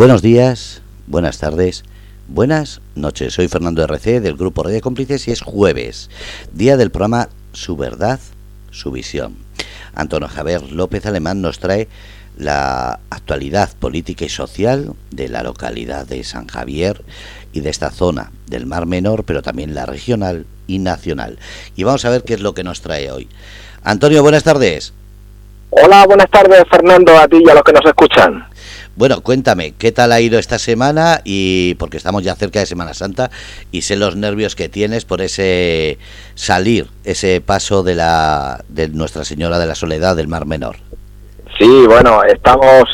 Buenos días, buenas tardes, buenas noches. Soy Fernando RC del grupo Red de Cómplices y es jueves, día del programa Su Verdad, Su Visión. Antonio Javier López Alemán nos trae la actualidad política y social de la localidad de San Javier y de esta zona del Mar Menor, pero también la regional y nacional. Y vamos a ver qué es lo que nos trae hoy. Antonio, buenas tardes. Hola, buenas tardes Fernando, a ti y a los que nos escuchan. Bueno, cuéntame, ¿qué tal ha ido esta semana? Y porque estamos ya cerca de Semana Santa y sé los nervios que tienes por ese salir, ese paso de la de Nuestra Señora de la Soledad del Mar Menor. Sí, bueno, estamos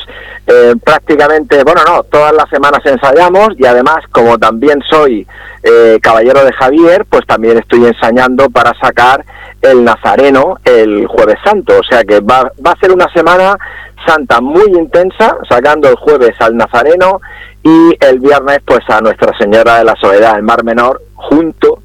eh, prácticamente, bueno, no, todas las semanas ensayamos y además, como también soy eh, caballero de Javier, pues también estoy ensayando para sacar el Nazareno el Jueves Santo. O sea que va, va a ser una semana santa muy intensa, sacando el jueves al Nazareno y el viernes pues a Nuestra Señora de la Soledad, el Mar Menor, junto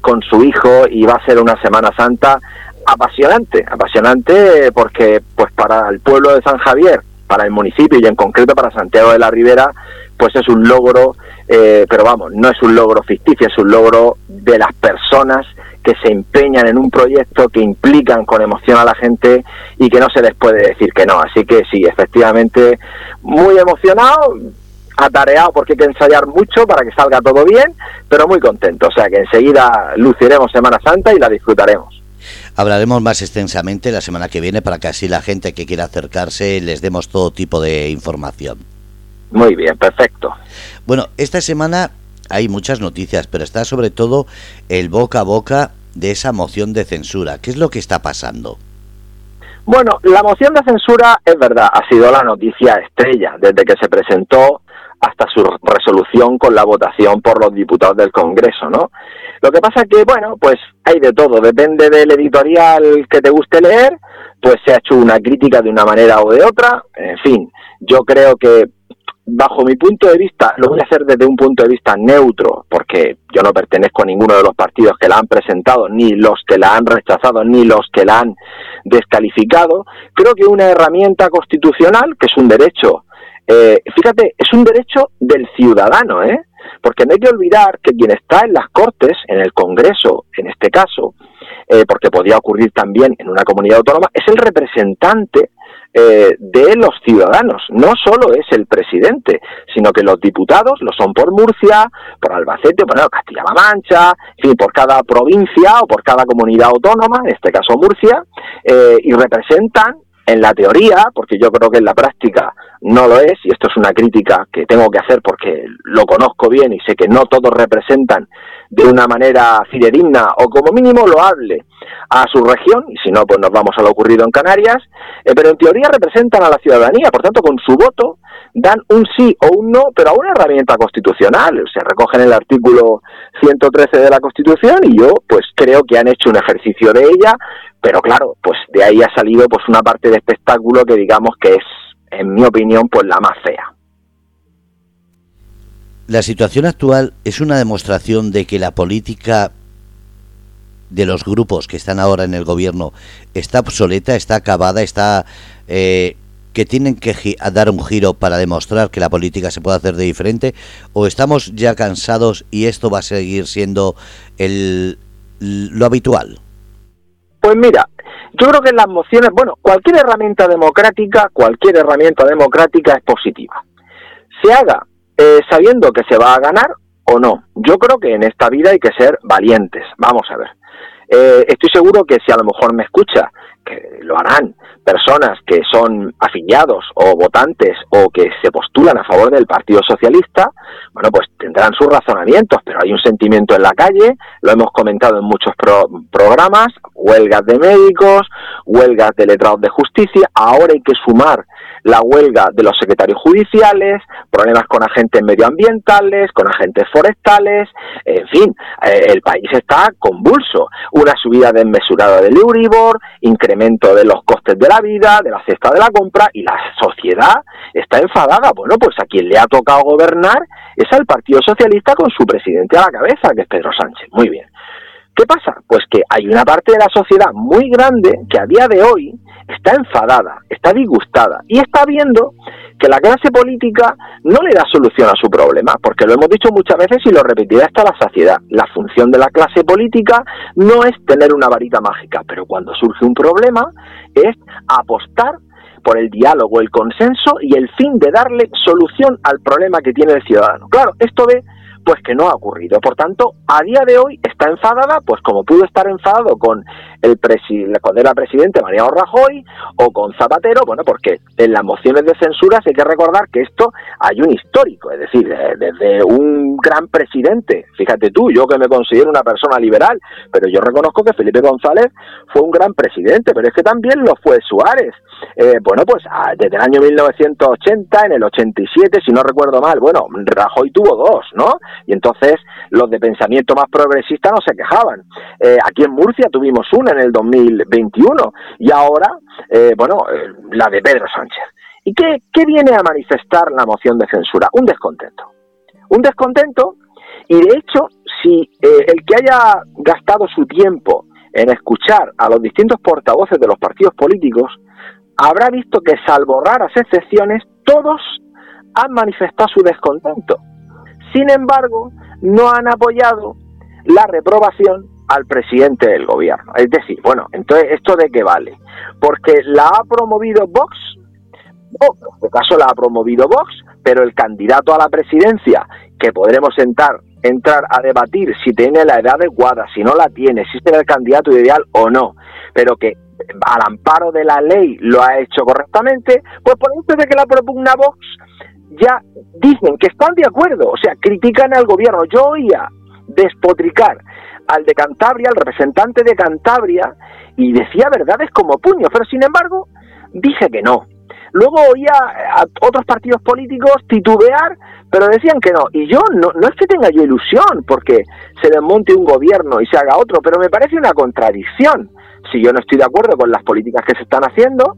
con su hijo y va a ser una Semana Santa apasionante, apasionante porque pues para el pueblo de San Javier, para el municipio y en concreto para Santiago de la Ribera, pues es un logro, eh, pero vamos, no es un logro ficticio, es un logro de las personas que se empeñan en un proyecto, que implican con emoción a la gente y que no se les puede decir que no. Así que sí, efectivamente, muy emocionado, atareado porque hay que ensayar mucho para que salga todo bien, pero muy contento. O sea que enseguida luciremos Semana Santa y la disfrutaremos. Hablaremos más extensamente la semana que viene para que así la gente que quiera acercarse les demos todo tipo de información. Muy bien, perfecto. Bueno, esta semana hay muchas noticias, pero está sobre todo el boca a boca de esa moción de censura. ¿Qué es lo que está pasando? Bueno, la moción de censura es verdad, ha sido la noticia estrella desde que se presentó hasta su resolución con la votación por los diputados del Congreso, ¿no? Lo que pasa que, bueno, pues hay de todo, depende del editorial que te guste leer, pues se ha hecho una crítica de una manera o de otra, en fin, yo creo que bajo mi punto de vista, lo voy a hacer desde un punto de vista neutro, porque yo no pertenezco a ninguno de los partidos que la han presentado, ni los que la han rechazado, ni los que la han descalificado. Creo que una herramienta constitucional, que es un derecho, eh, fíjate, es un derecho del ciudadano, ¿eh? Porque no hay que olvidar que quien está en las Cortes, en el Congreso, en este caso, eh, porque podría ocurrir también en una comunidad autónoma, es el representante eh, de los ciudadanos. No solo es el presidente, sino que los diputados lo son por Murcia, por Albacete, bueno, Castilla-La Mancha, en fin, por cada provincia o por cada comunidad autónoma, en este caso Murcia, eh, y representan en la teoría, porque yo creo que en la práctica no lo es, y esto es una crítica que tengo que hacer porque lo conozco bien y sé que no todos representan de una manera fidedigna o como mínimo lo hable a su región, y si no, pues nos vamos a lo ocurrido en Canarias, eh, pero en teoría representan a la ciudadanía, por tanto, con su voto dan un sí o un no, pero a una herramienta constitucional, se recoge en el artículo 113 de la Constitución y yo pues creo que han hecho un ejercicio de ella, pero claro, pues de ahí ha salido pues una parte de espectáculo que digamos que es, en mi opinión, pues la más fea. La situación actual es una demostración de que la política de los grupos que están ahora en el gobierno está obsoleta, está acabada, está eh, que tienen que dar un giro para demostrar que la política se puede hacer de diferente o estamos ya cansados y esto va a seguir siendo el, lo habitual. Pues mira, yo creo que las mociones, bueno, cualquier herramienta democrática, cualquier herramienta democrática es positiva. Se haga eh, sabiendo que se va a ganar o no. Yo creo que en esta vida hay que ser valientes. Vamos a ver. Eh, estoy seguro que si a lo mejor me escucha, que lo harán, personas que son afiliados o votantes o que se postulan a favor del Partido Socialista, bueno, pues tendrán sus razonamientos, pero hay un sentimiento en la calle, lo hemos comentado en muchos programas, huelgas de médicos, huelgas de letrados de justicia, ahora hay que sumar la huelga de los secretarios judiciales, problemas con agentes medioambientales, con agentes forestales, en fin, eh, el país está convulso. Una subida desmesurada del Euribor, incremento de los costes de la vida, de la cesta de la compra y la sociedad está enfadada. Bueno, pues a quien le ha tocado gobernar es al Partido Socialista con su presidente a la cabeza, que es Pedro Sánchez. Muy bien. ¿Qué pasa? Pues que hay una parte de la sociedad muy grande que a día de hoy está enfadada, está disgustada y está viendo que la clase política no le da solución a su problema, porque lo hemos dicho muchas veces y lo repetiré hasta la saciedad. La función de la clase política no es tener una varita mágica, pero cuando surge un problema es apostar por el diálogo, el consenso y el fin de darle solución al problema que tiene el ciudadano. Claro, esto ve pues que no ha ocurrido. Por tanto, a día de hoy está enfadada, pues como pudo estar enfadado con el cuando era presidente Mariano Rajoy o con Zapatero, bueno, porque en las mociones de censura hay que recordar que esto hay un histórico, es decir, desde un gran presidente, fíjate tú, yo que me considero una persona liberal, pero yo reconozco que Felipe González fue un gran presidente, pero es que también lo fue Suárez. Eh, bueno, pues ah, desde el año 1980, en el 87, si no recuerdo mal, bueno, Rajoy tuvo dos, ¿no? Y entonces los de pensamiento más progresista no se quejaban. Eh, aquí en Murcia tuvimos una en el 2021 y ahora, eh, bueno, eh, la de Pedro Sánchez. ¿Y qué, qué viene a manifestar la moción de censura? Un descontento. Un descontento y de hecho, si el que haya gastado su tiempo en escuchar a los distintos portavoces de los partidos políticos, habrá visto que salvo raras excepciones, todos han manifestado su descontento. Sin embargo, no han apoyado la reprobación al presidente del gobierno. Es decir, bueno, entonces, ¿esto de qué vale? Porque la ha promovido Vox, o en este caso la ha promovido Vox, pero el candidato a la presidencia, que podremos entrar, entrar a debatir si tiene la edad adecuada, si no la tiene, si será el candidato ideal o no, pero que al amparo de la ley lo ha hecho correctamente, pues por eso de que la propugna Vox, ya dicen que están de acuerdo, o sea, critican al gobierno. Yo oía despotricar al de Cantabria, al representante de Cantabria, y decía verdades como puño, pero sin embargo dije que no. Luego oía a otros partidos políticos titubear, pero decían que no. Y yo no, no es que tenga yo ilusión porque se desmonte un gobierno y se haga otro, pero me parece una contradicción. Si yo no estoy de acuerdo con las políticas que se están haciendo,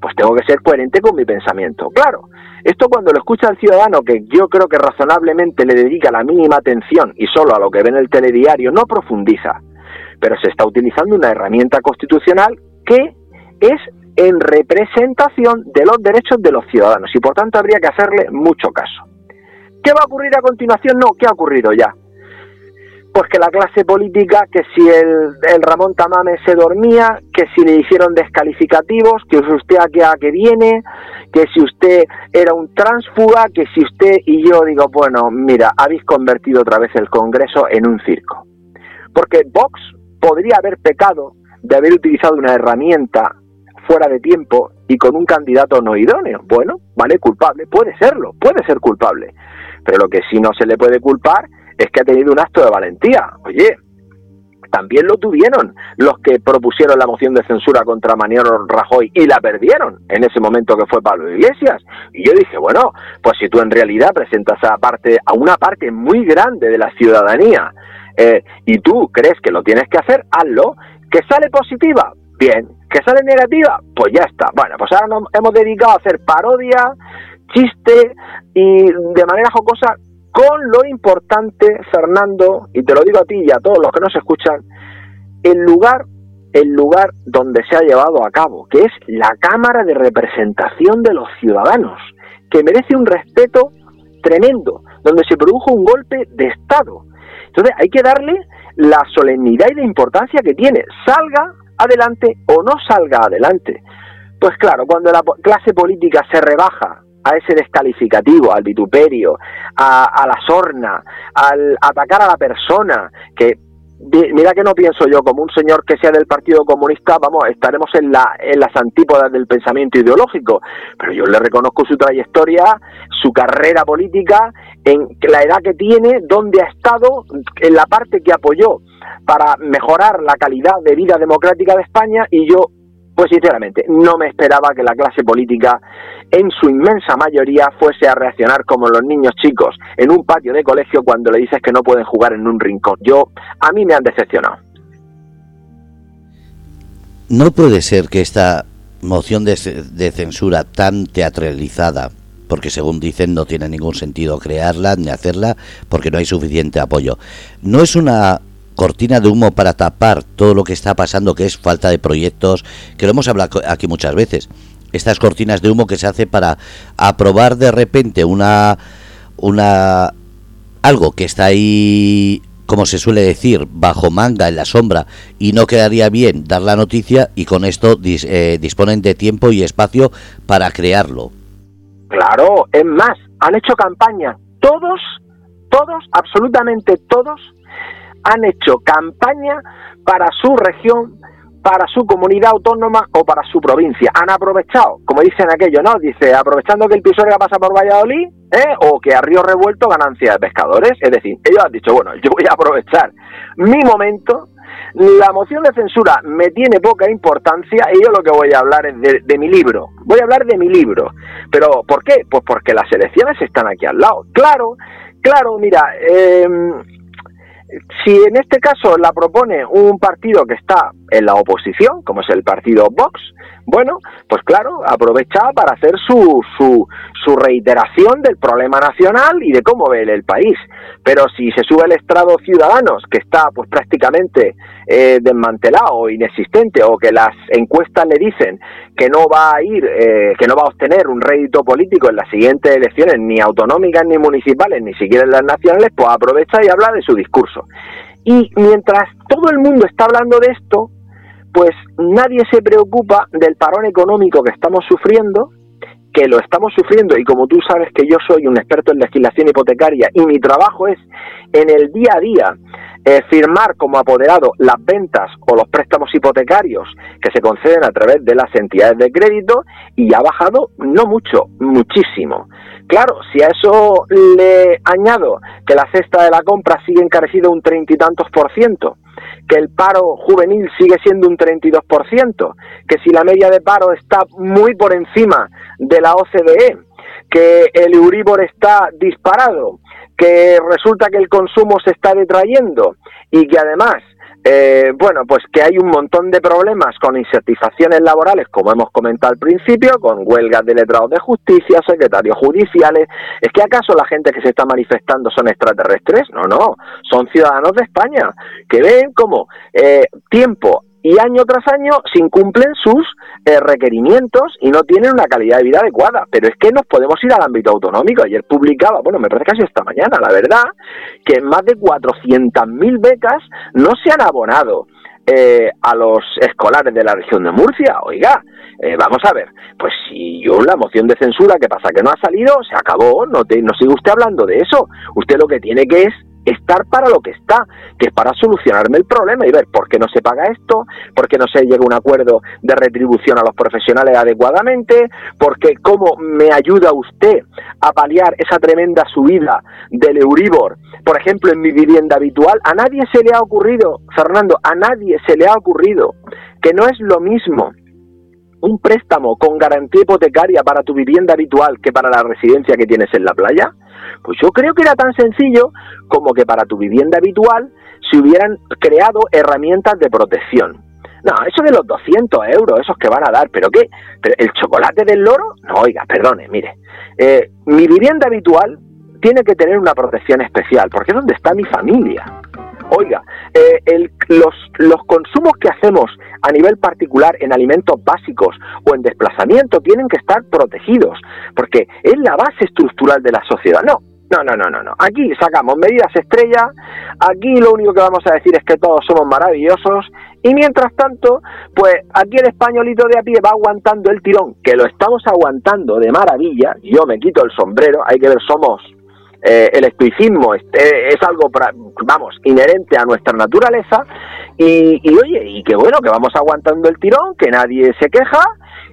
pues tengo que ser coherente con mi pensamiento. Claro, esto cuando lo escucha el ciudadano, que yo creo que razonablemente le dedica la mínima atención y solo a lo que ve en el telediario, no profundiza, pero se está utilizando una herramienta constitucional que es en representación de los derechos de los ciudadanos y por tanto habría que hacerle mucho caso. ¿Qué va a ocurrir a continuación? No, ¿qué ha ocurrido ya? Pues que la clase política, que si el, Ramón Tamame se dormía, que si le hicieron descalificativos, que usted a qué, a qué viene, que si usted era un transfuga, que si usted y yo digo, bueno, mira, habéis convertido otra vez el Congreso en un circo. Porque Vox podría haber pecado de haber utilizado una herramienta fuera de tiempo y con un candidato no idóneo. Bueno, vale, culpable, puede serlo, puede ser culpable. Pero lo que sí no se le puede culpar es que ha tenido un acto de valentía. Oye, también lo tuvieron los que propusieron la moción de censura contra Maniero Rajoy y la perdieron en ese momento que fue Pablo Iglesias. Y yo dije, bueno, pues si tú en realidad presentas a, parte, a una parte muy grande de la ciudadanía eh, y tú crees que lo tienes que hacer, hazlo. ¿Que sale positiva? Bien. ¿Que sale negativa? Pues ya está. Bueno, pues ahora nos hemos dedicado a hacer parodia, chiste y de manera jocosa con lo importante, Fernando, y te lo digo a ti y a todos los que nos escuchan, el lugar, el lugar donde se ha llevado a cabo, que es la Cámara de Representación de los Ciudadanos, que merece un respeto tremendo, donde se produjo un golpe de Estado. Entonces hay que darle la solemnidad y la importancia que tiene, salga adelante o no salga adelante. Pues claro, cuando la clase política se rebaja a ese descalificativo, al vituperio, a, la sorna, al atacar a la persona, que mira que no pienso yo como un señor que sea del Partido Comunista, vamos, estaremos en, la, en las antípodas del pensamiento ideológico, pero yo le reconozco su trayectoria, su carrera política, en la edad que tiene, dónde ha estado, en la parte que apoyó para mejorar la calidad de vida democrática de España y yo pues sinceramente, no me esperaba que la clase política, en su inmensa mayoría, fuese a reaccionar como los niños chicos en un patio de colegio cuando le dices que no pueden jugar en un rincón. Yo, a mí me han decepcionado. No puede ser que esta moción de, de censura tan teatralizada, porque según dicen no tiene ningún sentido crearla ni hacerla porque no hay suficiente apoyo, no es una cortina de humo para tapar todo lo que está pasando, que es falta de proyectos, que lo hemos hablado aquí muchas veces. Estas cortinas de humo que se hace para aprobar de repente una una algo que está ahí como se suele decir, bajo manga en la sombra y no quedaría bien dar la noticia y con esto eh, disponen de tiempo y espacio para crearlo. Claro, es más, han hecho campaña, todos, todos, absolutamente todos, han hecho campaña para su región, para su comunidad autónoma o para su provincia. Han aprovechado, como dicen aquello, ¿no? Dice, aprovechando que el Pisuerga pasa por Valladolid, ¿eh? o que a Río Revuelto ganancia de pescadores. Es decir, ellos han dicho, bueno, yo voy a aprovechar mi momento, la moción de censura me tiene poca importancia y yo lo que voy a hablar es de, mi libro. Voy a hablar de mi libro. ¿Pero por qué? Pues porque las elecciones están aquí al lado. Claro, claro, mira, eh, si en este caso la propone un partido que está en la oposición, como es el partido Vox, bueno, pues claro, aprovecha para hacer su, su, su reiteración del problema nacional y de cómo ve el país. Pero si se sube el estrado Ciudadanos, que está pues prácticamente eh, desmantelado o inexistente, o que las encuestas le dicen que no va a ir, eh, que no va a obtener un rédito político en las siguientes elecciones, ni autonómicas, ni municipales, ni siquiera en las nacionales, pues aprovecha y habla de su discurso. Y mientras todo el mundo está hablando de esto, pues nadie se preocupa del parón económico que estamos sufriendo, que lo estamos sufriendo y como tú sabes que yo soy un experto en legislación hipotecaria y mi trabajo es en el día a día eh, firmar como apoderado las ventas o los préstamos hipotecarios que se conceden a través de las entidades de crédito y ha bajado no mucho, muchísimo. Claro, si a eso le añado que la cesta de la compra sigue encarecida un treinta y tantos por ciento, que el paro juvenil sigue siendo un 32%, que si la media de paro está muy por encima de la OCDE, que el Euribor está disparado, que resulta que el consumo se está detrayendo y que además eh, bueno, pues que hay un montón de problemas con insatisfacciones laborales, como hemos comentado al principio, con huelgas de letrados de justicia, secretarios judiciales. ¿Es que acaso la gente que se está manifestando son extraterrestres? No, no, son ciudadanos de España, que ven como eh, tiempo y año tras año se incumplen sus eh, requerimientos y no tienen una calidad de vida adecuada. Pero es que nos podemos ir al ámbito autonómico. Ayer publicaba, bueno, me parece casi esta mañana, la verdad, que más de 400.000 becas no se han abonado. Eh, a los escolares de la región de Murcia. Oiga, eh, vamos a ver, pues si yo la moción de censura, ¿qué pasa? Que no ha salido, se acabó, no, te, no sigue usted hablando de eso. Usted lo que tiene que es estar para lo que está, que es para solucionarme el problema y ver por qué no se paga esto, por qué no se llega a un acuerdo de retribución a los profesionales adecuadamente, porque cómo me ayuda usted a paliar esa tremenda subida del Euribor, por ejemplo, en mi vivienda habitual. A nadie se le ha ocurrido, Fernando, a nadie se le ha ocurrido que no es lo mismo un préstamo con garantía hipotecaria para tu vivienda habitual que para la residencia que tienes en la playa? Pues yo creo que era tan sencillo como que para tu vivienda habitual se hubieran creado herramientas de protección. No, eso de los 200 euros, esos que van a dar, ¿pero qué? ¿Pero ¿El chocolate del loro? No, oiga, perdone, mire. Eh, mi vivienda habitual tiene que tener una protección especial, porque es donde está mi familia. Oiga, eh, los, los consumos que hacemos a nivel particular en alimentos básicos o en desplazamiento tienen que estar protegidos, porque es la base estructural de la sociedad. No, no, no, no, no, no. Aquí sacamos medidas estrella, aquí lo único que vamos a decir es que todos somos maravillosos y mientras tanto, pues aquí el españolito de a pie va aguantando el tirón, que lo estamos aguantando de maravilla, yo me quito el sombrero, hay que ver, somos eh, el estoicismo es, es algo, vamos, inherente a nuestra naturaleza y, y, oye, y que bueno, que vamos aguantando el tirón, que nadie se queja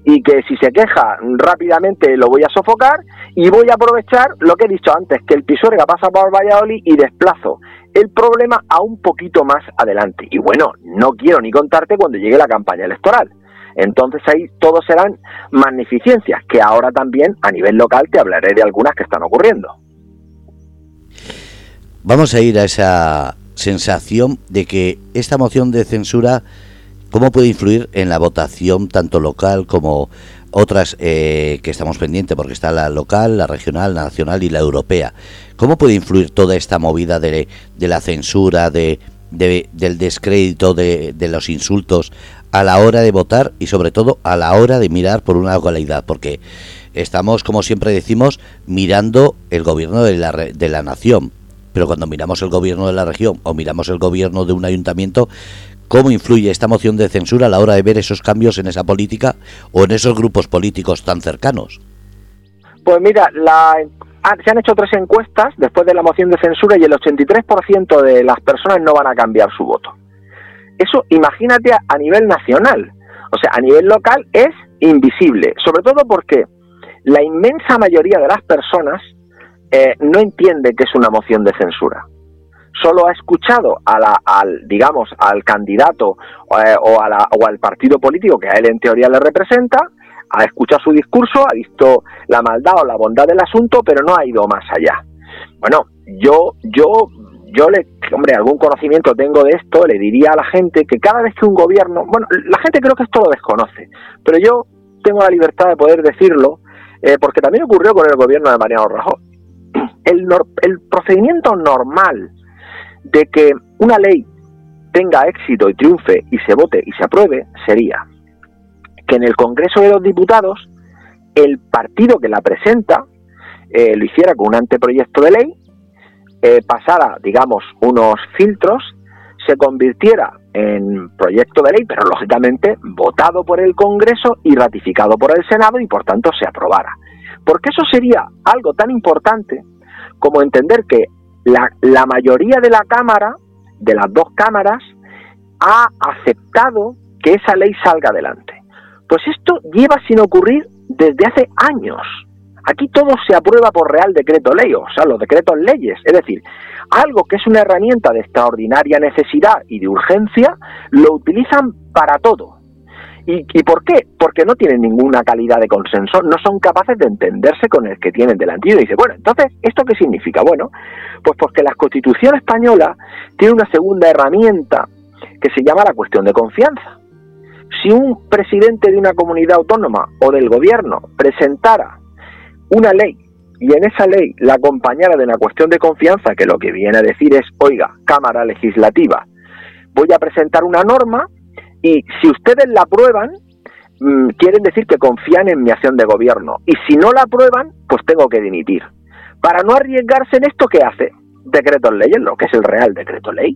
y que si se queja rápidamente lo voy a sofocar y voy a aprovechar lo que he dicho antes, que el Pisuerga pasa por Valladolid y desplazo el problema a un poquito más adelante. Y bueno, no quiero ni contarte cuando llegue la campaña electoral. Entonces ahí todo serán magnificencias, que ahora también a nivel local te hablaré de algunas que están ocurriendo. Vamos a ir a esa sensación de que esta moción de censura, ¿cómo puede influir en la votación tanto local como otras eh, que estamos pendientes, porque está la local, la regional, la nacional y la europea? ¿Cómo puede influir toda esta movida de, de la censura, de, del descrédito, de, los insultos a la hora de votar y sobre todo a la hora de mirar por una localidad, porque estamos, como siempre decimos, mirando el gobierno de la, de la nación, pero cuando miramos el gobierno de la región o miramos el gobierno de un ayuntamiento, ¿cómo influye esta moción de censura a la hora de ver esos cambios en esa política o en esos grupos políticos tan cercanos? Pues mira, la, se han hecho tres encuestas después de la moción de censura y el 83% de las personas no van a cambiar su voto. Eso imagínate a, nivel nacional, o sea, a nivel local es invisible, sobre todo porque la inmensa mayoría de las personas eh, no entiende que es una moción de censura. Solo ha escuchado a la, al, digamos, al candidato eh, o, a la, o al partido político que a él en teoría le representa, ha escuchado su discurso, ha visto la maldad o la bondad del asunto, pero no ha ido más allá. Bueno, yo, yo, yo le, hombre, algún conocimiento tengo de esto, le diría a la gente que cada vez que un gobierno, bueno, la gente creo que esto lo desconoce, pero yo tengo la libertad de poder decirlo, eh, porque también ocurrió con el gobierno de Mariano Rajoy. El, el procedimiento normal de que una ley tenga éxito y triunfe y se vote y se apruebe sería que en el Congreso de los Diputados el partido que la presenta eh, lo hiciera con un anteproyecto de ley, eh, pasara, digamos, unos filtros, se convirtiera en proyecto de ley, pero lógicamente votado por el Congreso y ratificado por el Senado y por tanto se aprobara. Porque eso sería algo tan importante como entender que la, mayoría de la Cámara, de las dos cámaras, ha aceptado que esa ley salga adelante. Pues esto lleva sin ocurrir desde hace años. Aquí todo se aprueba por Real Decreto Ley, o sea, los decretos leyes. Es decir, algo que es una herramienta de extraordinaria necesidad y de urgencia, lo utilizan para todo. ¿Y, por qué? Porque no tienen ninguna calidad de consenso, no son capaces de entenderse con el que tienen delante. Y dice, bueno, entonces, ¿esto qué significa? Bueno, pues porque la Constitución española tiene una segunda herramienta que se llama la cuestión de confianza si un presidente de una comunidad autónoma o del gobierno presentara una ley y en esa ley la acompañara de una cuestión de confianza, que lo que viene a decir es, oiga, Cámara Legislativa, voy a presentar una norma y si ustedes la aprueban, mm, quieren decir que confían en mi acción de gobierno. Y si no la aprueban, pues tengo que dimitir. Para no arriesgarse en esto, ¿qué hace? Decretos leyes, lo que es el real decreto ley.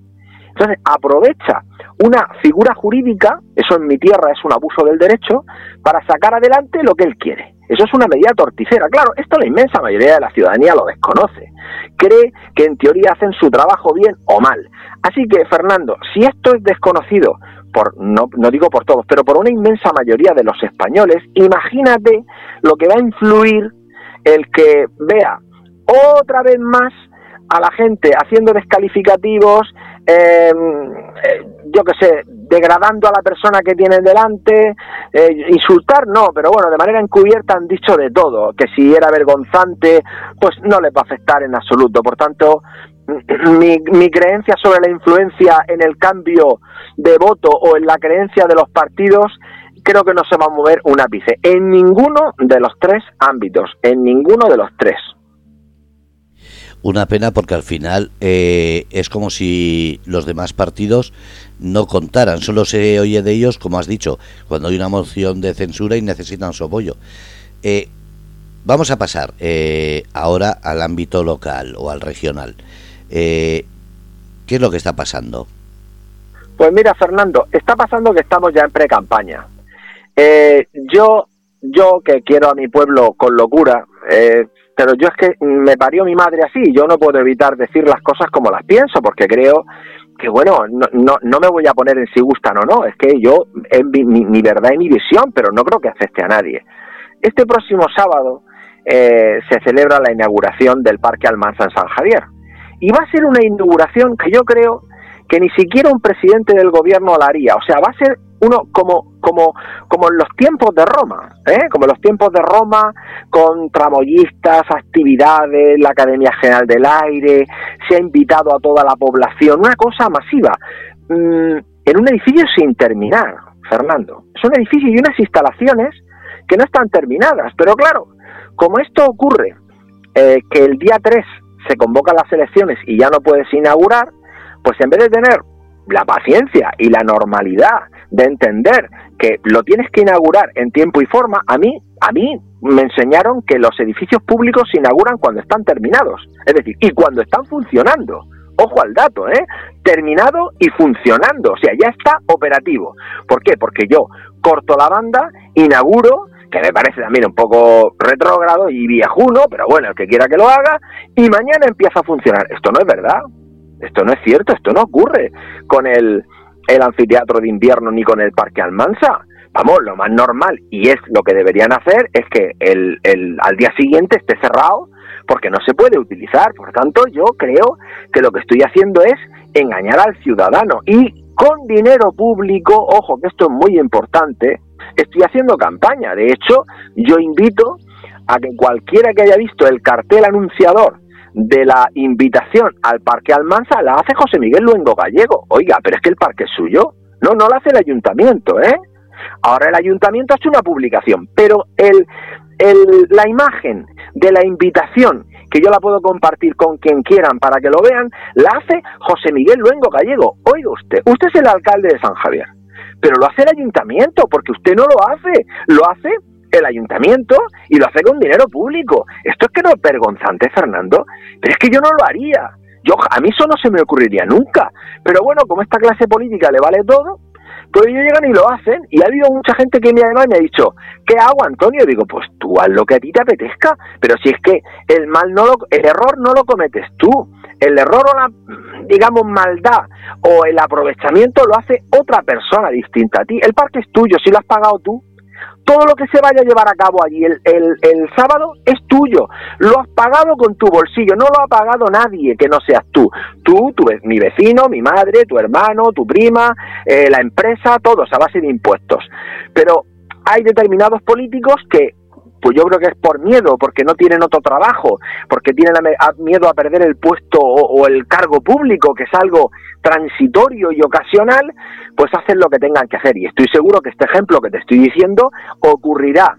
Entonces, aprovecha una figura jurídica, eso en mi tierra es un abuso del derecho, para sacar adelante lo que él quiere. Eso es una medida torticera. Claro, esto la inmensa mayoría de la ciudadanía lo desconoce. Cree que en teoría hacen su trabajo bien o mal. Así que, Fernando, si esto es desconocido, no, no digo por todos, pero por una inmensa mayoría de los españoles, imagínate lo que va a influir el que vea otra vez más a la gente haciendo descalificativos, em, eh, yo qué sé, degradando a la persona que tienen delante, eh, insultar no, pero bueno, de manera encubierta han dicho de todo, que si era vergonzante, pues no les va a afectar en absoluto. Por tanto, mi, mi creencia sobre la influencia en el cambio de voto o en la creencia de los partidos creo que no se va a mover un ápice en ninguno de los tres ámbitos, en ninguno de los tres. Una pena porque al final eh, es como si los demás partidos no contaran, solo se oye de ellos, como has dicho, cuando hay una moción de censura y necesitan su apoyo. Eh, vamos a pasar eh, ahora al ámbito local o al regional. ¿Qué es lo que está pasando? Pues mira, Fernando, está pasando que estamos ya en pre-campaña. yo, yo que quiero a mi pueblo con locura, pero yo es que me parió mi madre así, yo no puedo evitar decir las cosas como las pienso, porque creo que, bueno, no, no, no me voy a poner en si gustan o no, es que yo, es mi, verdad y mi visión, pero no creo que afecte a nadie. Este próximo sábado eh, se celebra la inauguración del Parque Almanza en San Javier, y va a ser una inauguración que yo creo que ni siquiera un presidente del gobierno la haría, o sea, va a ser uno como, como, como en los tiempos de Roma, ¿eh? como en los tiempos de Roma, con tramoyistas, actividades, la Academia General del Aire, se ha invitado a toda la población, una cosa masiva, mm, en un edificio sin terminar, Fernando. Es un edificio y unas instalaciones que no están terminadas, pero claro, como esto ocurre, eh, que el día 3 se convocan las elecciones y ya no puedes inaugurar, pues en vez de tener la paciencia y la normalidad de entender que lo tienes que inaugurar en tiempo y forma, a mí, a mí me enseñaron que los edificios públicos se inauguran cuando están terminados, es decir, y cuando están funcionando. Ojo al dato, ¿eh? Terminado y funcionando, o sea, ya está operativo. ¿Por qué? Porque yo corto la banda, inauguro, que me parece también un poco retrógrado y viejuno, pero bueno, el que quiera que lo haga, y mañana empieza a funcionar. Esto no es verdad, esto no es cierto, esto no ocurre con el, el anfiteatro de invierno ni con el Parque Almansa. Vamos, lo más normal y es lo que deberían hacer es que el, el, al día siguiente esté cerrado porque no se puede utilizar. Por tanto, yo creo que lo que estoy haciendo es engañar al ciudadano y con dinero público, ojo que esto es muy importante, estoy haciendo campaña. De hecho, yo invito a que cualquiera que haya visto el cartel anunciador de la invitación al Parque Almansa la hace José Miguel Luengo Gallego. Oiga, pero es que el parque es suyo. No, no lo hace el ayuntamiento, ¿eh? Ahora el ayuntamiento hace una publicación, pero el, el, la imagen de la invitación, que yo la puedo compartir con quien quieran para que lo vean, la hace José Miguel Luengo Gallego. Oiga usted, usted es el alcalde de San Javier, pero lo hace el ayuntamiento, porque usted no lo hace, lo hace el ayuntamiento y lo hace con dinero público. Esto es que no es vergonzante, Fernando, pero es que yo no lo haría. Yo, a mí eso no se me ocurriría nunca. Pero bueno, como esta clase política le vale todo, pues ellos llegan y lo hacen. Y ha habido mucha gente que me, además me ha dicho, ¿qué hago, Antonio? digo, pues tú haz lo que a ti te apetezca. Pero si es que el mal no lo, el error no lo cometes tú. El error o la, digamos, maldad o el aprovechamiento lo hace otra persona distinta a ti. El parque es tuyo, si lo has pagado tú todo lo que se vaya a llevar a cabo allí el, el, sábado es tuyo. Lo has pagado con tu bolsillo, no lo ha pagado nadie que no seas tú. Tú, tu, mi vecino, mi madre, tu hermano, tu prima, eh, la empresa, todos a base de impuestos. Pero hay determinados políticos que pues yo creo que es por miedo, porque no tienen otro trabajo, porque tienen miedo a perder el puesto o, el cargo público, que es algo transitorio y ocasional, pues hacen lo que tengan que hacer. Y estoy seguro que este ejemplo que te estoy diciendo ocurrirá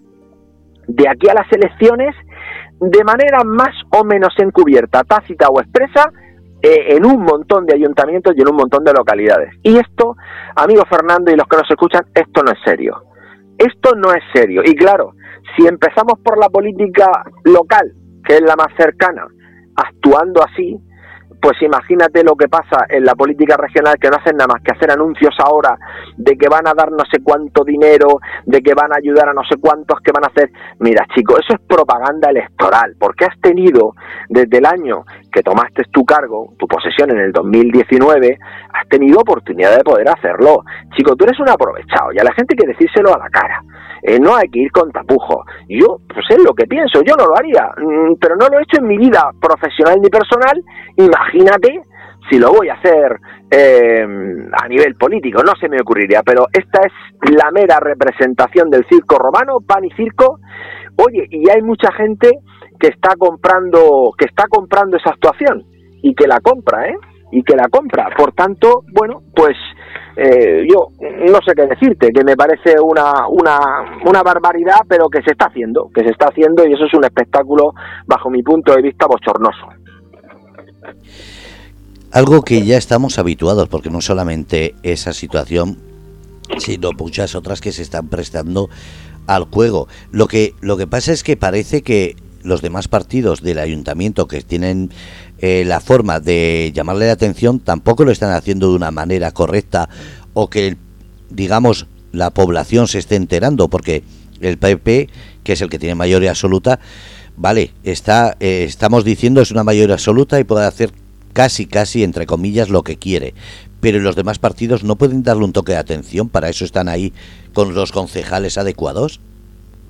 de aquí a las elecciones de manera más o menos encubierta, tácita o expresa, eh, en un montón de ayuntamientos y en un montón de localidades. Y esto, amigo Fernando y los que nos escuchan, esto no es serio. Esto no es serio. Y claro, si empezamos por la política local, que es la más cercana, actuando así, pues imagínate lo que pasa en la política regional que no hacen nada más que hacer anuncios ahora de que van a dar no sé cuánto dinero, de que van a ayudar a no sé cuántos que van a hacer. Mira, chico, eso es propaganda electoral, porque has tenido desde el año que tomaste tu cargo, tu posesión en el 2019, has tenido oportunidad de poder hacerlo. Chico, tú eres un aprovechado y a la gente hay que decírselo a la cara. Eh, no hay que ir con tapujos. Yo, pues es lo que pienso, yo no lo haría, mm, pero no lo he hecho en mi vida profesional ni personal. Imagínate si lo voy a hacer eh, a nivel político, no se me ocurriría, pero esta es la mera representación del circo romano, pan y circo. Oye, y hay mucha gente que está comprando, que está comprando esa actuación y que la compra, ¿eh? Y que la compra. Por tanto, bueno, pues eh, yo no sé qué decirte, que me parece una, una, una barbaridad, pero que se está haciendo, que se está haciendo y eso es un espectáculo, bajo mi punto de vista, bochornoso. Algo que ya estamos habituados, porque no solamente esa situación, sino muchas otras que se están prestando al juego. Lo que, lo que pasa es que parece que los demás partidos del ayuntamiento que tienen eh, la forma de llamarle la atención tampoco lo están haciendo de una manera correcta o que, digamos, la población se esté enterando, porque el PP, que es el que tiene mayoría absoluta, vale, está, eh, estamos diciendo es una mayoría absoluta y puede hacer casi, casi, entre comillas, lo que quiere. Pero los demás partidos no pueden darle un toque de atención, para eso están ahí con los concejales adecuados.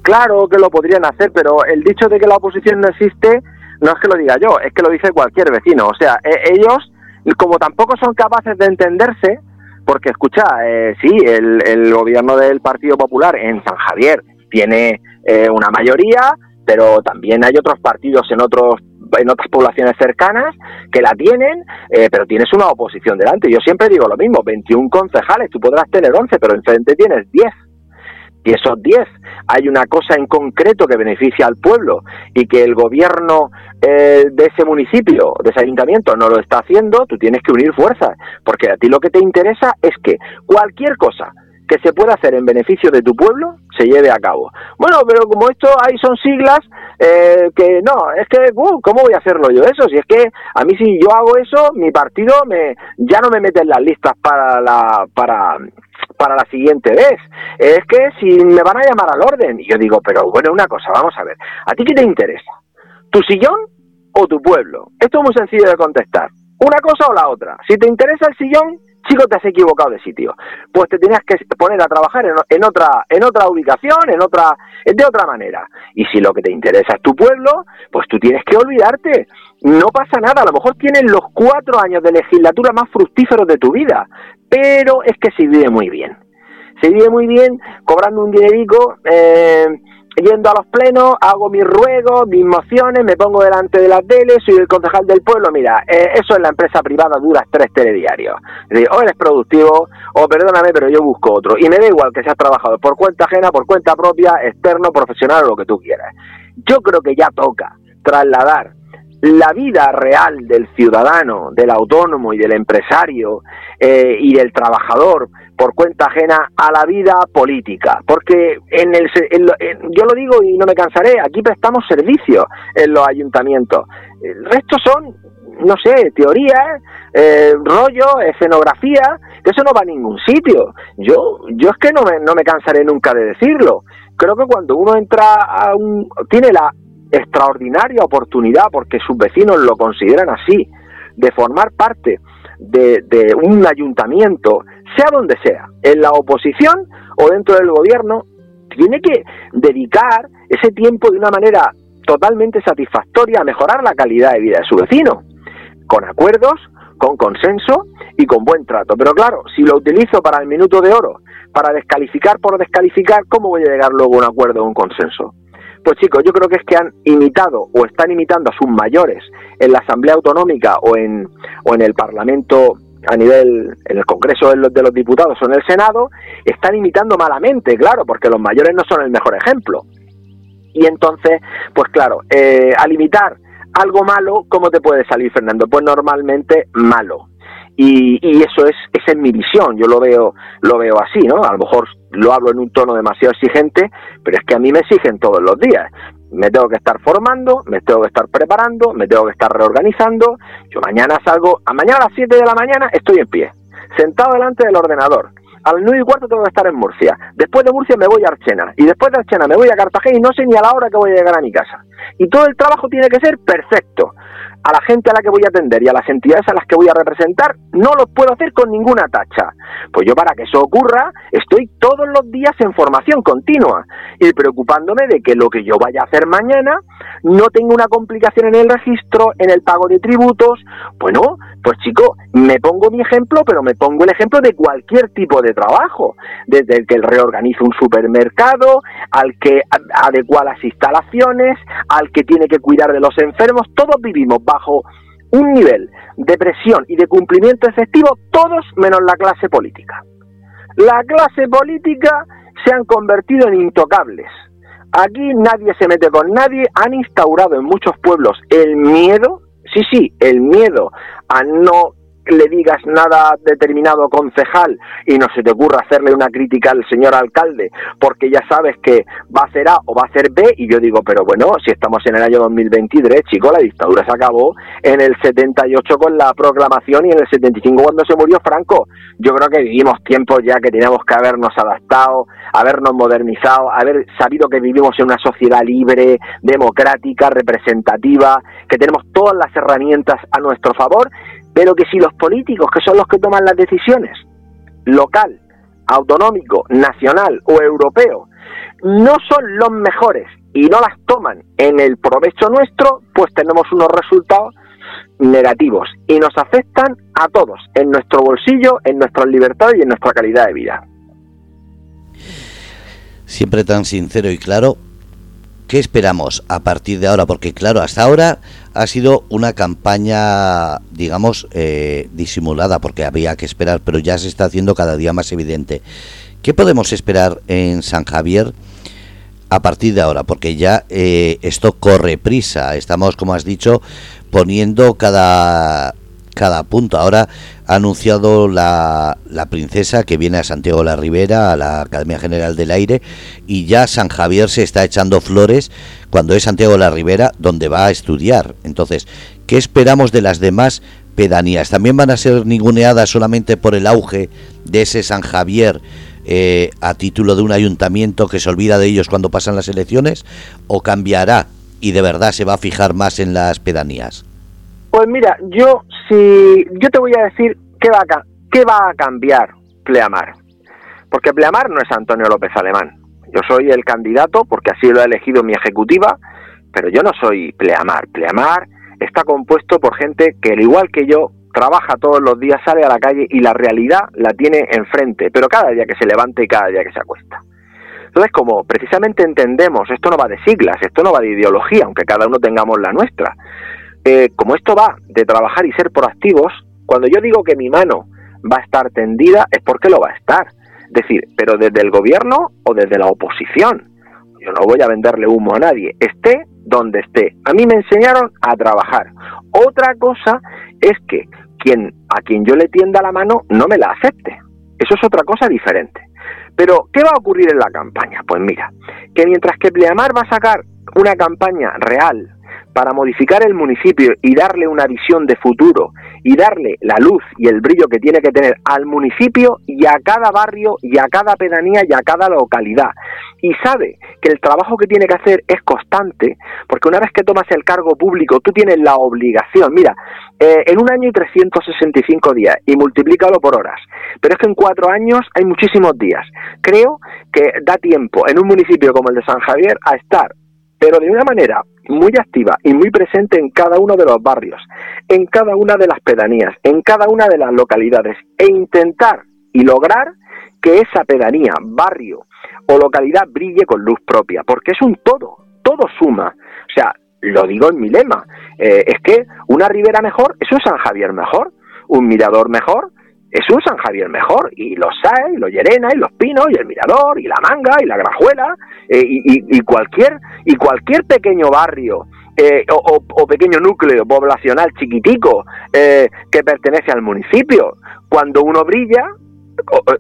Claro que lo podrían hacer, pero el dicho de que la oposición no existe no es que lo diga yo, es que lo dice cualquier vecino. O sea, e, ellos, como tampoco son capaces de entenderse, porque escucha, eh, sí, el, el, gobierno del Partido Popular en San Javier tiene eh, una mayoría, pero también hay otros partidos en otros en otras poblaciones cercanas que la tienen, eh, pero tienes una oposición delante. Yo siempre digo lo mismo, 21 concejales, tú podrás tener 11, pero enfrente tienes 10 y esos 10 hay una cosa en concreto que beneficia al pueblo y que el gobierno eh, de ese municipio, de ese ayuntamiento, no lo está haciendo, tú tienes que unir fuerzas, porque a ti lo que te interesa es que cualquier cosa que se pueda hacer en beneficio de tu pueblo se lleve a cabo. Bueno, pero como esto ahí son siglas, eh, que no, es que, uh, ¿cómo voy a hacerlo yo eso? Si es que a mí si yo hago eso, mi partido me ya no me mete en las listas para la para para la siguiente vez. Es que si me van a llamar al orden, y yo digo, pero bueno, una cosa, vamos a ver, ¿a ti qué te interesa? ¿Tu sillón o tu pueblo? Esto es muy sencillo de contestar. Una cosa o la otra. Si te interesa el sillón, chico, te has equivocado de sitio. Pues te tenías que poner a trabajar en, otra, en otra ubicación, en otra, de otra manera. Y si lo que te interesa es tu pueblo, pues tú tienes que olvidarte. No pasa nada, a lo mejor tienes los cuatro años de legislatura más fructíferos de tu vida, pero es que se vive muy bien. Se vive muy bien cobrando un dinerico, eh, yendo a los plenos, hago mis ruegos, mis mociones, me pongo delante de la tele, soy el concejal del pueblo, mira, eh, eso en la empresa privada dura tres telediarios. o eres productivo, o perdóname, pero yo busco otro. Y me da igual que seas trabajador por cuenta ajena, por cuenta propia, externo, profesional o lo que tú quieras. Yo creo que ya toca trasladar la vida real del ciudadano, del autónomo y del empresario eh, y del trabajador por cuenta ajena a la vida política. Porque en el, yo lo digo y no me cansaré, aquí prestamos servicios en los ayuntamientos. El resto son, no sé, teorías, eh, rollo, escenografía, que eso no va a ningún sitio. Yo, yo es que no me, no me cansaré nunca de decirlo. Creo que cuando uno entra a un... tiene la extraordinaria oportunidad, porque sus vecinos lo consideran así, de formar parte de, un ayuntamiento, sea donde sea, en la oposición o dentro del gobierno, tiene que dedicar ese tiempo de una manera totalmente satisfactoria a mejorar la calidad de vida de su vecino, con acuerdos, con consenso y con buen trato. Pero claro, si lo utilizo para el minuto de oro, para descalificar por descalificar, ¿cómo voy a llegar luego a un acuerdo o un consenso? Pues chicos, yo creo que es que han imitado o están imitando a sus mayores en la Asamblea Autonómica o en, o en el Parlamento a nivel, en el Congreso de los, de los Diputados o en el Senado, están imitando malamente, claro, porque los mayores no son el mejor ejemplo. Y entonces, pues claro, eh, al imitar algo malo, ¿cómo te puede salir, Fernando? Pues normalmente malo. Y, y, eso es esa es mi visión yo lo veo lo veo así no a lo mejor lo hablo en un tono demasiado exigente pero es que a mí me exigen todos los días me tengo que estar formando me tengo que estar preparando me tengo que estar reorganizando yo mañana salgo a mañana a las 7 de la mañana estoy en pie sentado delante del ordenador a las 9 y cuarto tengo que estar en Murcia. Después de Murcia me voy a Archena. Y después de Archena me voy a Cartagena y no sé ni a la hora que voy a llegar a mi casa. Y todo el trabajo tiene que ser perfecto a la gente a la que voy a atender y a las entidades a las que voy a representar, no lo puedo hacer con ninguna tacha. Pues yo para que eso ocurra, estoy todos los días en formación continua y preocupándome de que lo que yo vaya a hacer mañana no tenga una complicación en el registro, en el pago de tributos. Bueno, pues chico, me pongo mi ejemplo, pero me pongo el ejemplo de cualquier tipo de trabajo, desde el que reorganiza un supermercado, al que adecua las instalaciones, al que tiene que cuidar de los enfermos, todos vivimos bajo un nivel de presión y de cumplimiento efectivo todos menos la clase política. La clase política se han convertido en intocables. Aquí nadie se mete con nadie, han instaurado en muchos pueblos el miedo, sí, sí, el miedo a no le digas nada determinado concejal y no se te ocurra hacerle una crítica al señor alcalde porque ya sabes que va a ser A o va a ser B y yo digo, pero bueno, si estamos en el año 2023, chico, la dictadura se acabó en el 78 con la proclamación y en el 75 cuando se murió Franco. Yo creo que vivimos tiempos ya que teníamos que habernos adaptado, habernos modernizado, haber sabido que vivimos en una sociedad libre, democrática, representativa, que tenemos todas las herramientas a nuestro favor pero que si los políticos, que son los que toman las decisiones, local, autonómico, nacional o europeo, no son los mejores y no las toman en el provecho nuestro, pues tenemos unos resultados negativos y nos afectan a todos, en nuestro bolsillo, en nuestra libertad y en nuestra calidad de vida. Siempre tan sincero y claro, ¿qué esperamos a partir de ahora? Porque claro, hasta ahora ha sido una campaña, digamos, eh, disimulada, porque había que esperar, pero ya se está haciendo cada día más evidente. ¿Qué podemos esperar en San Javier a partir de ahora? Porque ya eh, esto corre prisa. Estamos, como has dicho, poniendo cada, cada punto. Ahora ha anunciado la, la princesa que viene a Santiago la Ribera, a la Academia General del Aire, y ya San Javier se está echando flores cuando es Santiago la Ribera donde va a estudiar. Entonces, ¿qué esperamos de las demás pedanías? ¿También van a ser ninguneadas solamente por el auge de ese San Javier? Eh, a título de un ayuntamiento que se olvida de ellos cuando pasan las elecciones o cambiará y de verdad se va a fijar más en las pedanías? Pues mira, yo si yo te voy a decir qué va a, qué va a cambiar Pleamar. Porque Pleamar no es Antonio López Alemán. Yo soy el candidato porque así lo ha elegido mi ejecutiva, pero yo no soy Pleamar. Pleamar está compuesto por gente que al igual que yo trabaja todos los días, sale a la calle y la realidad la tiene enfrente, pero cada día que se levanta y cada día que se acuesta. Entonces, como precisamente entendemos, esto no va de siglas, esto no va de ideología, aunque cada uno tengamos la nuestra, eh, como esto va de trabajar y ser proactivos, cuando yo digo que mi mano va a estar tendida es porque lo va a estar. Es decir, pero desde el gobierno o desde la oposición. Yo no voy a venderle humo a nadie, esté donde esté. A mí me enseñaron a trabajar. Otra cosa es que quien a quien yo le tienda la mano no me la acepte. Eso es otra cosa diferente. Pero, ¿qué va a ocurrir en la campaña? Pues mira, que mientras que Pleamar va a sacar una campaña real, para modificar el municipio y darle una visión de futuro y darle la luz y el brillo que tiene que tener al municipio y a cada barrio y a cada pedanía y a cada localidad. Y sabe que el trabajo que tiene que hacer es constante, porque una vez que tomas el cargo público, tú tienes la obligación, mira, eh, en un año hay 365 días y multiplícalo por horas, pero es que en cuatro años hay muchísimos días. Creo que da tiempo en un municipio como el de San Javier a estar pero de una manera muy activa y muy presente en cada uno de los barrios, en cada una de las pedanías, en cada una de las localidades e intentar y lograr que esa pedanía, barrio o localidad brille con luz propia, porque es un todo, todo suma. O sea, lo digo en mi lema, eh, es que una ribera mejor es un San Javier mejor, un mirador mejor, es un San Javier mejor, y los SAE, y los Llerena, y los Pinos, y el Mirador, y la Manga, y la Grajuela, eh, y, cualquier, y cualquier pequeño barrio eh, o, pequeño núcleo poblacional chiquitico eh, que pertenece al municipio. Cuando uno brilla,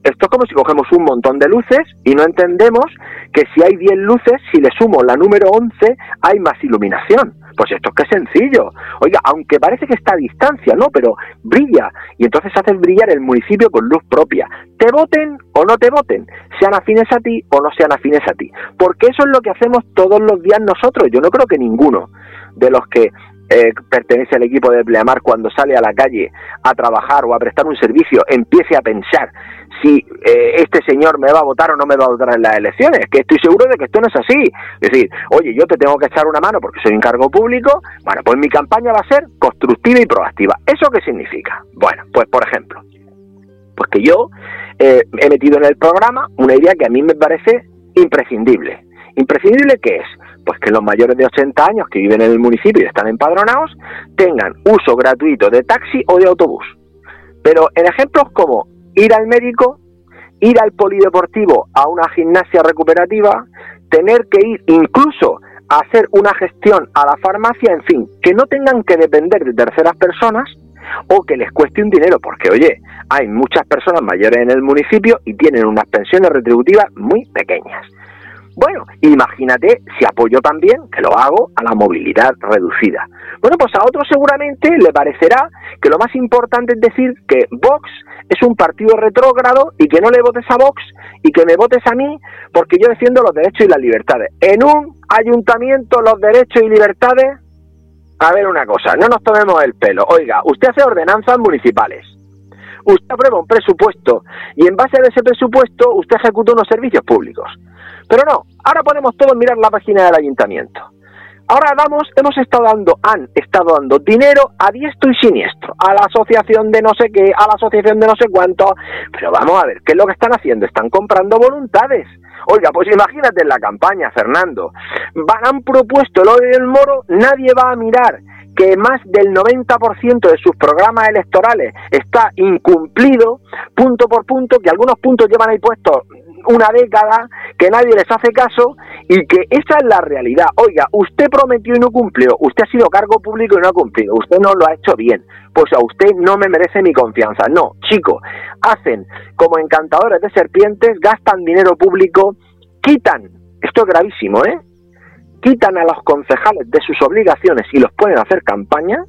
esto es como si cogemos un montón de luces y no entendemos que si hay 10 luces, si le sumo la número 11, hay más iluminación. Pues esto es que sencillo. Oiga, aunque parece que está a distancia, ¿no? Pero brilla. Y entonces haces brillar el municipio con luz propia. Te voten o no te voten. Sean afines a ti o no sean afines a ti. Porque eso es lo que hacemos todos los días nosotros. Yo no creo que ninguno de los que eh, pertenece al equipo de Pleamar cuando sale a la calle a trabajar o a prestar un servicio empiece a pensar si eh, este señor me va a votar o no me va a votar en las elecciones, que estoy seguro de que esto no es así. Es decir, oye, yo te tengo que echar una mano porque soy un cargo público, bueno, pues mi campaña va a ser constructiva y proactiva. ¿Eso qué significa? Bueno, pues por ejemplo, pues que yo eh, he metido en el programa una idea que a mí me parece imprescindible. ¿Imprescindible qué es? Pues que los mayores de 80 años que viven en el municipio y están empadronados tengan uso gratuito de taxi o de autobús. Pero en ejemplos como ir al médico, ir al polideportivo a una gimnasia recuperativa, tener que ir incluso a hacer una gestión a la farmacia, en fin, que no tengan que depender de terceras personas o que les cueste un dinero, porque oye, hay muchas personas mayores en el municipio y tienen unas pensiones retributivas muy pequeñas. Bueno, imagínate si apoyo también, que lo hago, a la movilidad reducida. Bueno, pues a otros seguramente le parecerá que lo más importante es decir que Vox es un partido retrógrado y que no le votes a Vox y que me votes a mí porque yo defiendo los derechos y las libertades. En un ayuntamiento los derechos y libertades... A ver una cosa, no nos tomemos el pelo. Oiga, usted hace ordenanzas municipales usted aprueba un presupuesto y en base a ese presupuesto usted ejecuta unos servicios públicos. Pero no, ahora podemos todos mirar la página del ayuntamiento. Ahora damos, hemos estado dando, han estado dando dinero a diestro y siniestro, a la asociación de no sé qué, a la asociación de no sé cuánto. Pero vamos a ver, ¿qué es lo que están haciendo? Están comprando voluntades. Oiga, pues imagínate en la campaña, Fernando. Van, han propuesto lo del moro, nadie va a mirar que más del 90% de sus programas electorales está incumplido, punto por punto, que algunos puntos llevan ahí puestos una década, que nadie les hace caso y que esa es la realidad. Oiga, usted prometió y no cumplió, usted ha sido cargo público y no ha cumplido, usted no lo ha hecho bien, pues a usted no me merece mi confianza. No, chicos, hacen como encantadores de serpientes, gastan dinero público, quitan, esto es gravísimo, ¿eh? Quitan a los concejales de sus obligaciones y los pueden hacer campaña,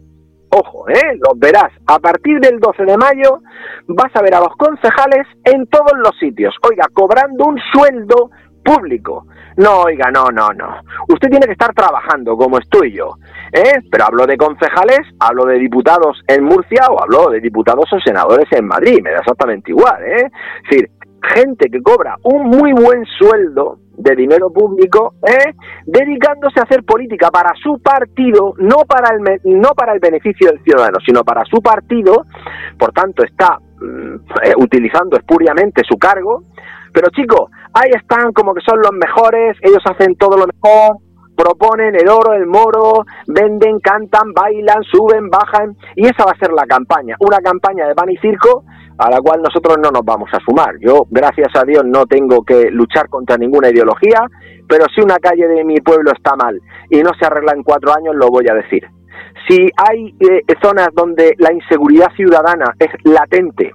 ojo, ¿eh? los verás, a partir del 12 de mayo vas a ver a los concejales en todos los sitios, oiga, cobrando un sueldo público. No, oiga, no, no, no. Usted tiene que estar trabajando como estoy yo. ¿eh? Pero hablo de concejales, hablo de diputados en Murcia o hablo de diputados o senadores en Madrid. Me da exactamente igual. ¿eh? Es decir, gente que cobra un muy buen sueldo de dinero público, ¿eh? dedicándose a hacer política para su partido, no para el no para el beneficio del ciudadano, sino para su partido. Por tanto, está mm, eh, utilizando espuriamente su cargo. Pero chicos, ahí están como que son los mejores, ellos hacen todo lo mejor, proponen el oro, el moro, venden, cantan, bailan, suben, bajan, y esa va a ser la campaña, una campaña de pan y circo a la cual nosotros no nos vamos a sumar. Yo, gracias a Dios, no tengo que luchar contra ninguna ideología, pero si una calle de mi pueblo está mal y no se arregla en cuatro años, lo voy a decir. Si hay eh, zonas donde la inseguridad ciudadana es latente,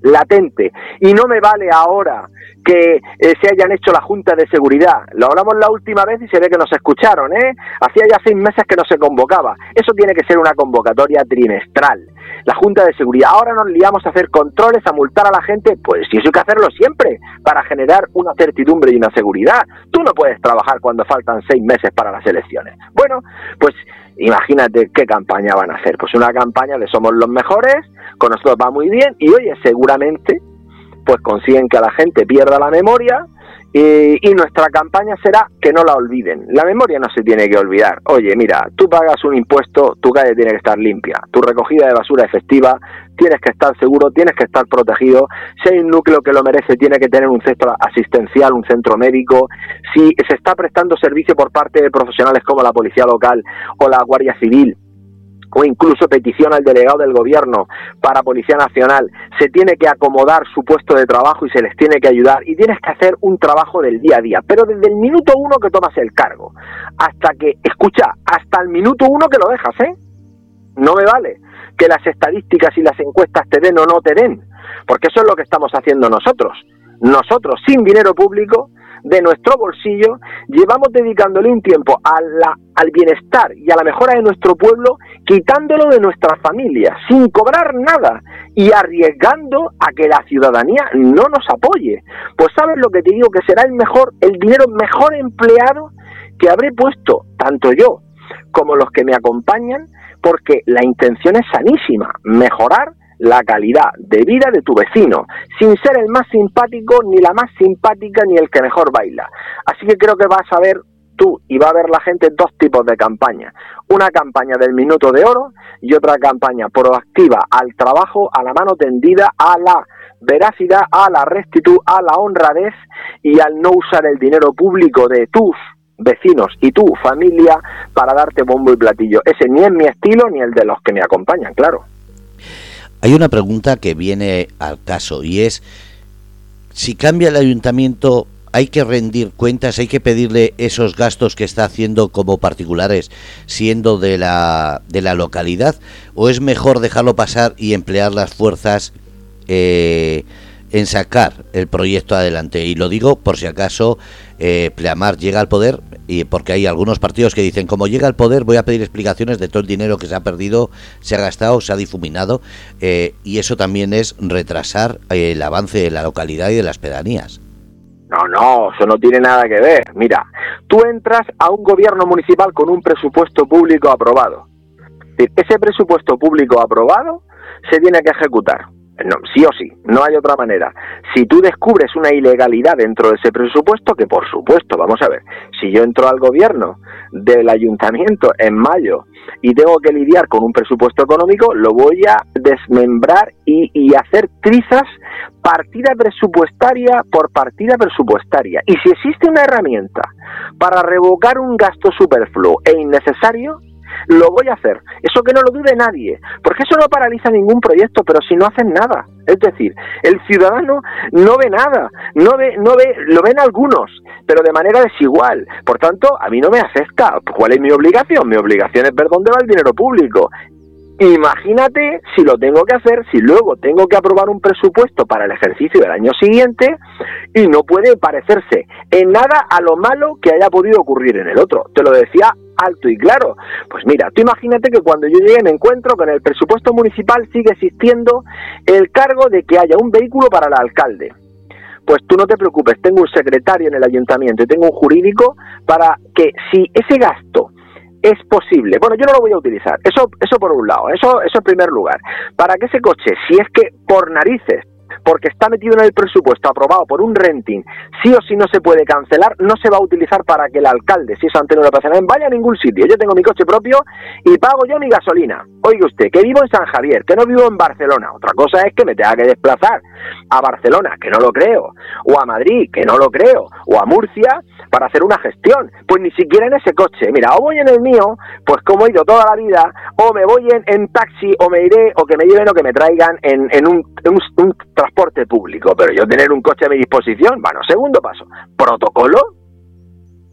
latente, y no me vale ahora que eh, se hayan hecho la Junta de Seguridad. Lo hablamos la última vez y se ve que nos escucharon, ¿eh? Hacía ya seis meses que no se convocaba. Eso tiene que ser una convocatoria trimestral. La Junta de Seguridad. Ahora nos liamos a hacer controles, a multar a la gente. Pues sí, eso hay que hacerlo siempre para generar una certidumbre y una seguridad. Tú no puedes trabajar cuando faltan seis meses para las elecciones. Bueno, pues imagínate qué campaña van a hacer. Pues una campaña de somos los mejores, con nosotros va muy bien y oye, seguramente pues consiguen que la gente pierda la memoria y, nuestra campaña será que no la olviden. La memoria no se tiene que olvidar. Oye, mira, tú pagas un impuesto, tu calle tiene que estar limpia, tu recogida de basura efectiva, tienes que estar seguro, tienes que estar protegido. Si hay un núcleo que lo merece, tiene que tener un centro asistencial, un centro médico. Si se está prestando servicio por parte de profesionales como la policía local o la Guardia Civil, o incluso petición al delegado del gobierno para Policía Nacional, se tiene que acomodar su puesto de trabajo y se les tiene que ayudar y tienes que hacer un trabajo del día a día, pero desde el minuto uno que tomas el cargo hasta que, escucha, hasta el minuto uno que lo dejas, ¿eh? No me vale que las estadísticas y las encuestas te den o no te den, porque eso es lo que estamos haciendo nosotros. Nosotros, sin dinero público, de nuestro bolsillo, llevamos dedicándole un tiempo al bienestar y a la mejora de nuestro pueblo, quitándolo de nuestra familia, sin cobrar nada y arriesgando a que la ciudadanía no nos apoye. Pues sabes lo que te digo, que será el mejor, el dinero mejor empleado que habré puesto, tanto yo como los que me acompañan, porque la intención es sanísima, mejorar la calidad de vida de tu vecino, sin ser el más simpático, ni la más simpática, ni el que mejor baila. Así que creo que vas a ver tú y va a ver la gente dos tipos de campaña. Una campaña del minuto de oro y otra campaña proactiva al trabajo, a la mano tendida, a la veracidad, a la rectitud, a la honradez y al no usar el dinero público de tus vecinos y tu familia para darte bombo y platillo. Ese ni es mi estilo ni el de los que me acompañan, claro. Hay una pregunta que viene al caso y es, si cambia el ayuntamiento, hay que rendir cuentas, hay que pedirle esos gastos que está haciendo como particulares, siendo de la, de la localidad, o es mejor dejarlo pasar y emplear las fuerzas eh, en sacar el proyecto adelante. Y lo digo por si acaso eh, Pleamar llega al poder, y porque hay algunos partidos que dicen, como llega al poder, voy a pedir explicaciones de todo el dinero que se ha perdido, se ha gastado, se ha difuminado, eh, y eso también es retrasar el avance de la localidad y de las pedanías. No, no, eso no tiene nada que ver. Mira, tú entras a un gobierno municipal con un presupuesto público aprobado. Ese presupuesto público aprobado se tiene que ejecutar no, sí o sí, no hay otra manera. Si tú descubres una ilegalidad dentro de ese presupuesto, que por supuesto, vamos a ver, si yo entro al gobierno del ayuntamiento en mayo y tengo que lidiar con un presupuesto económico, lo voy a desmembrar y, y hacer trizas partida presupuestaria por partida presupuestaria. Y si existe una herramienta para revocar un gasto superfluo e innecesario, lo voy a hacer. Eso que no lo dude nadie, porque eso no paraliza ningún proyecto, pero si no hacen nada. Es decir, el ciudadano no ve nada, no ve, no ve, lo ven algunos, pero de manera desigual. Por tanto, a mí no me afecta. ¿Cuál es mi obligación? Mi obligación es ver dónde va el dinero público. Imagínate si lo tengo que hacer, si luego tengo que aprobar un presupuesto para el ejercicio del año siguiente y no puede parecerse en nada a lo malo que haya podido ocurrir en el otro. Te lo decía alto y claro. Pues mira, tú imagínate que cuando yo llegue me encuentro con el presupuesto municipal sigue existiendo el cargo de que haya un vehículo para el alcalde. Pues tú no te preocupes, tengo un secretario en el ayuntamiento y tengo un jurídico para que si ese gasto es posible. Bueno, yo no lo voy a utilizar. Eso, eso por un lado. Eso, eso en primer lugar. Para que ese coche, si es que por narices porque está metido en el presupuesto aprobado por un renting, sí o sí no se puede cancelar, no se va a utilizar para que el alcalde, si es Antonio López Hernández, vaya a ningún sitio. Yo tengo mi coche propio y pago yo mi gasolina. Oiga usted, que vivo en San Javier, que no vivo en Barcelona. Otra cosa es que me tenga que desplazar a Barcelona, que no lo creo, o a Madrid, que no lo creo, o a Murcia, para hacer una gestión. Pues ni siquiera en ese coche. Mira, o voy en el mío, pues como he ido toda la vida, o me voy en, taxi, o me iré, o que me lleven o que me traigan en, en un, un transporte público. Pero yo tener un coche a mi disposición, bueno, segundo paso, protocolo.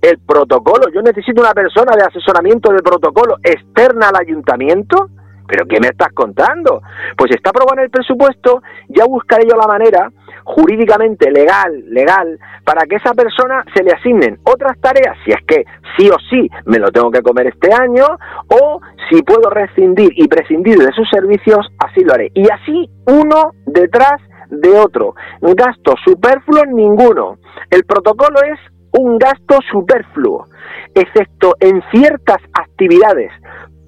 El protocolo, yo necesito una persona de asesoramiento de protocolo externa al ayuntamiento ¿Pero qué me estás contando? Pues está aprobado el presupuesto, ya buscaré yo la manera jurídicamente legal, legal, para que esa persona se le asignen otras tareas, si es que sí o sí me lo tengo que comer este año, o si puedo rescindir y prescindir de sus servicios, así lo haré. Y así uno detrás de otro. Gasto superfluo ninguno. El protocolo es un gasto superfluo, excepto en ciertas actividades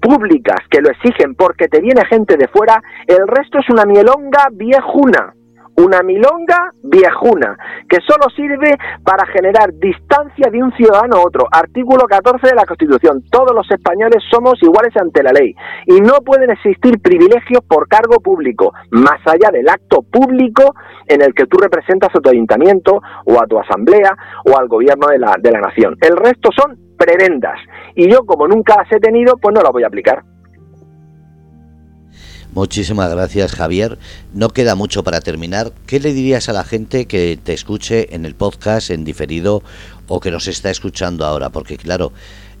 públicas que lo exigen porque te viene gente de fuera, el resto es una mielonga viejuna una milonga viejuna, que solo sirve para generar distancia de un ciudadano a otro. Artículo 14 de la Constitución. Todos los españoles somos iguales ante la ley y no pueden existir privilegios por cargo público, más allá del acto público en el que tú representas a tu ayuntamiento o a tu asamblea o al gobierno de la, de la nación. El resto son prebendas y yo como nunca las he tenido, pues no las voy a aplicar. Muchísimas gracias Javier. No queda mucho para terminar. ¿Qué le dirías a la gente que te escuche en el podcast, en diferido o que nos está escuchando ahora? Porque claro,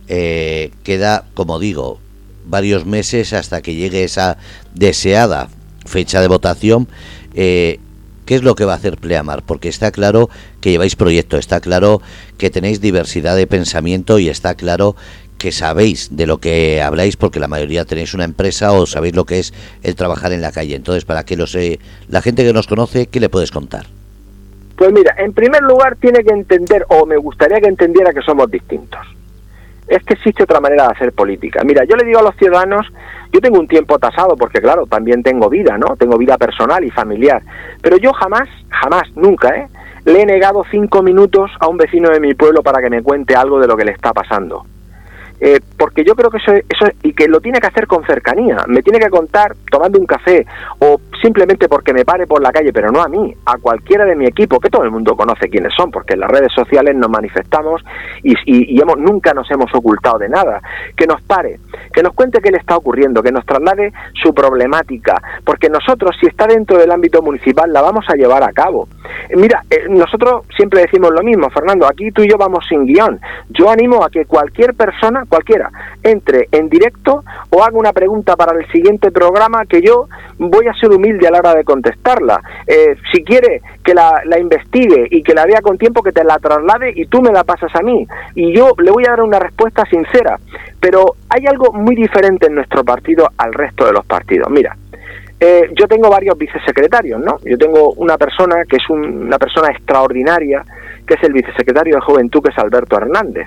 eh, queda, como digo, varios meses hasta que llegue esa deseada fecha de votación. Eh, ¿Qué es lo que va a hacer Pleamar? Porque está claro que lleváis proyecto, está claro que tenéis diversidad de pensamiento y está claro que sabéis de lo que habláis porque la mayoría tenéis una empresa o sabéis lo que es el trabajar en la calle. Entonces, para que lo sé, la gente que nos conoce, ¿qué le puedes contar? Pues mira, en primer lugar tiene que entender, o me gustaría que entendiera que somos distintos. Es que existe otra manera de hacer política. Mira, yo le digo a los ciudadanos, yo tengo un tiempo tasado porque claro, también tengo vida, ¿no? Tengo vida personal y familiar. Pero yo jamás, jamás, nunca, ¿eh? Le he negado cinco minutos a un vecino de mi pueblo para que me cuente algo de lo que le está pasando eh, porque yo creo que eso, eso, y que lo tiene que hacer con cercanía, me tiene que contar tomando un café o simplemente porque me pare por la calle, pero no a mí, a cualquiera de mi equipo, que todo el mundo conoce quiénes son, porque en las redes sociales nos manifestamos y, hemos, nunca nos hemos ocultado de nada, que nos pare, que nos cuente qué le está ocurriendo, que nos traslade su problemática, porque nosotros si está dentro del ámbito municipal la vamos a llevar a cabo. Mira, eh, nosotros siempre decimos lo mismo, Fernando, aquí tú y yo vamos sin guion. Yo animo a que cualquier persona, cualquiera, entre en directo o haga una pregunta para el siguiente programa que yo voy a ser humilde a la hora de contestarla. Eh, si quiere que la, la, investigue y que la vea con tiempo, que te la traslade y tú me la pasas a mí. Y yo le voy a dar una respuesta sincera. Pero hay algo muy diferente en nuestro partido al resto de los partidos. Mira, eh, yo tengo varios vicesecretarios, ¿no? Yo tengo una persona que es una persona extraordinaria, que es el vicesecretario de Juventud, que es Alberto Hernández.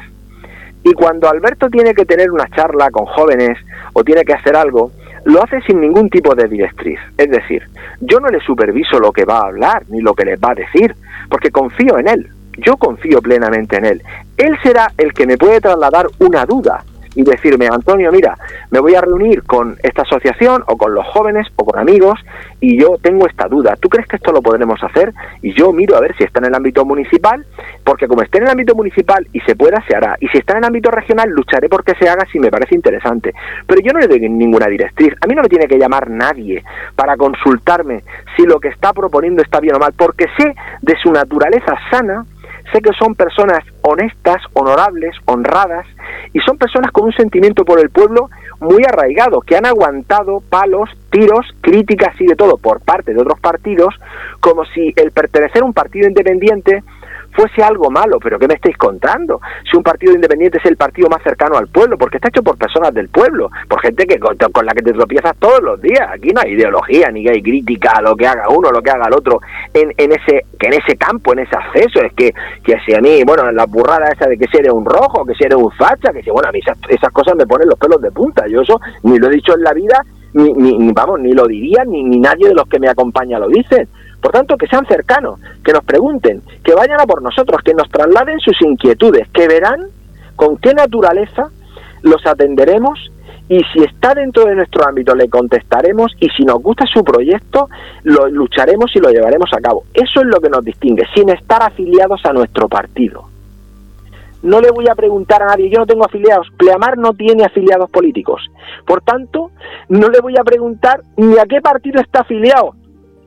Y cuando Alberto tiene que tener una charla con jóvenes o tiene que hacer algo, lo hace sin ningún tipo de directriz. Es decir, yo no le superviso lo que va a hablar ni lo que les va a decir, porque confío en él. Yo confío plenamente en él. Él será el que me puede trasladar una duda y decirme, Antonio, mira, me voy a reunir con esta asociación o con los jóvenes o con amigos y yo tengo esta duda. ¿Tú crees que esto lo podremos hacer? Y yo miro a ver si está en el ámbito municipal, porque como esté en el ámbito municipal y se pueda, se hará. Y si está en el ámbito regional, lucharé porque se haga si me parece interesante. Pero yo no le doy ninguna directriz. A mí no me tiene que llamar nadie para consultarme si lo que está proponiendo está bien o mal, porque sé de su naturaleza sana Sé que son personas honestas, honorables, honradas, y son personas con un sentimiento por el pueblo muy arraigado, que han aguantado palos, tiros, críticas y de todo por parte de otros partidos, como si el pertenecer a un partido independiente fuese algo malo, pero ¿qué me estáis contando? Si un partido independiente es el partido más cercano al pueblo, porque está hecho por personas del pueblo, por gente que con, la que te tropiezas todos los días. Aquí no hay ideología, ni hay crítica a lo que haga uno, lo que haga el otro, en, en ese que en ese campo, en ese acceso. Es que, que si a mí, bueno, la burrada esa de que si eres un rojo, que si eres un facha, que si, bueno, a mí esas, esas cosas me ponen los pelos de punta. Yo eso ni lo he dicho en la vida, ni, ni, vamos, ni lo diría, ni, ni nadie de los que me acompaña lo dice. Por tanto, que sean cercanos, que nos pregunten, que vayan a por nosotros, que nos trasladen sus inquietudes, que verán con qué naturaleza los atenderemos y si está dentro de nuestro ámbito le contestaremos y si nos gusta su proyecto lo lucharemos y lo llevaremos a cabo. Eso es lo que nos distingue, sin estar afiliados a nuestro partido. No le voy a preguntar a nadie, yo no tengo afiliados, Pleamar no tiene afiliados políticos. Por tanto, no le voy a preguntar ni a qué partido está afiliado,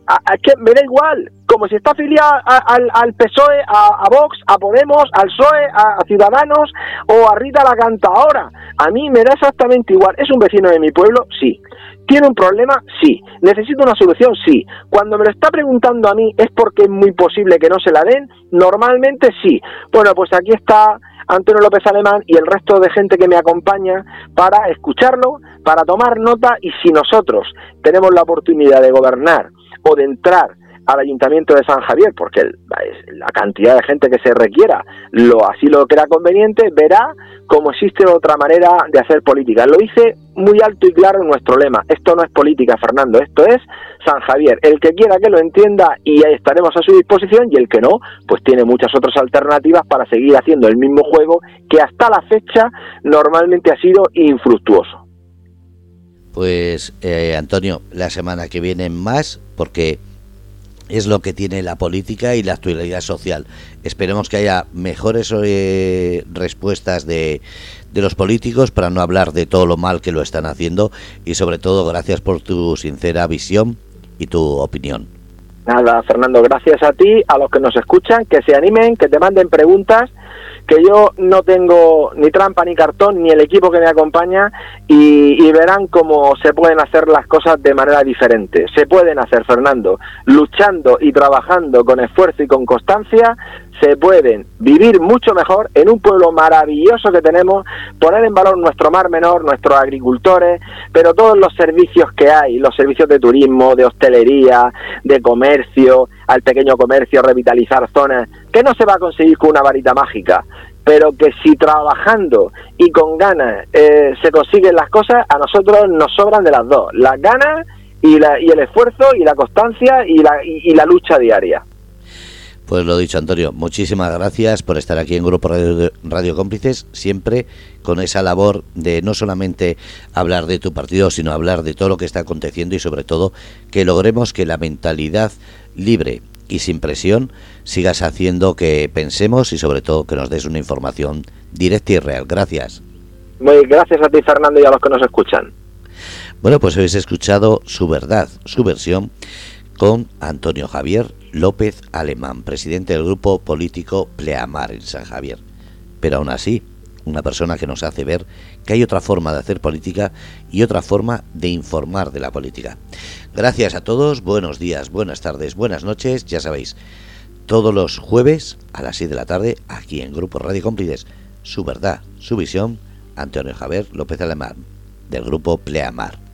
a, que me da igual, como si está afiliado al, PSOE, a, Vox, a Podemos, al PSOE, a, Ciudadanos o a Rita la Cantadora. A mí me da exactamente igual. ¿Es un vecino de mi pueblo? Sí. ¿Tiene un problema? Sí. ¿Necesito una solución? Sí. Cuando me lo está preguntando a mí es porque es muy posible que no se la den. Normalmente sí. Bueno, pues aquí está Antonio López Alemán y el resto de gente que me acompaña para escucharlo, para tomar nota y si nosotros tenemos la oportunidad de gobernar o de entrar al ayuntamiento de San Javier, porque la cantidad de gente que se requiera lo así lo crea conveniente, verá cómo existe otra manera de hacer política. Lo hice muy alto y claro en nuestro lema. Esto no es política, Fernando, esto es San Javier. El que quiera que lo entienda y ahí estaremos a su disposición y el que no, pues tiene muchas otras alternativas para seguir haciendo el mismo juego que hasta la fecha normalmente ha sido infructuoso. Pues eh, Antonio, la semana que viene más, porque es lo que tiene la política y la actualidad social. Esperemos que haya mejores eh, respuestas de, de los políticos para no hablar de todo lo mal que lo están haciendo y sobre todo gracias por tu sincera visión y tu opinión. Nada, Fernando, gracias a ti, a los que nos escuchan, que se animen, que te manden preguntas que yo no tengo ni trampa ni cartón, ni el equipo que me acompaña, y, y, verán cómo se pueden hacer las cosas de manera diferente. Se pueden hacer, Fernando, luchando y trabajando con esfuerzo y con constancia, se pueden vivir mucho mejor en un pueblo maravilloso que tenemos, poner en valor nuestro mar menor, nuestros agricultores, pero todos los servicios que hay, los servicios de turismo, de hostelería, de comercio, al pequeño comercio, revitalizar zonas, que no se va a conseguir con una varita mágica, pero que si trabajando y con ganas eh, se consiguen las cosas, a nosotros nos sobran de las dos, las ganas y, la, y el esfuerzo y la constancia y la, y la lucha diaria. Pues lo dicho, Antonio, muchísimas gracias por estar aquí en Grupo Radio, Cómplices, siempre con esa labor de no solamente hablar de tu partido, sino hablar de todo lo que está aconteciendo y sobre todo que logremos que la mentalidad libre y sin presión sigas haciendo que pensemos y sobre todo que nos des una información directa y real. Gracias. Muy gracias a ti, Fernando, y a los que nos escuchan. Bueno, pues habéis escuchado su verdad, su versión con Antonio Javier López Alemán, presidente del grupo político Pleamar en San Javier. Pero aún así, una persona que nos hace ver que hay otra forma de hacer política y otra forma de informar de la política. Gracias a todos, buenos días, buenas tardes, buenas noches, ya sabéis, todos los jueves a las 6 de la tarde aquí en Grupo Radio Cómplices, su verdad, su visión, Antonio Javier López Alemán, del grupo Pleamar.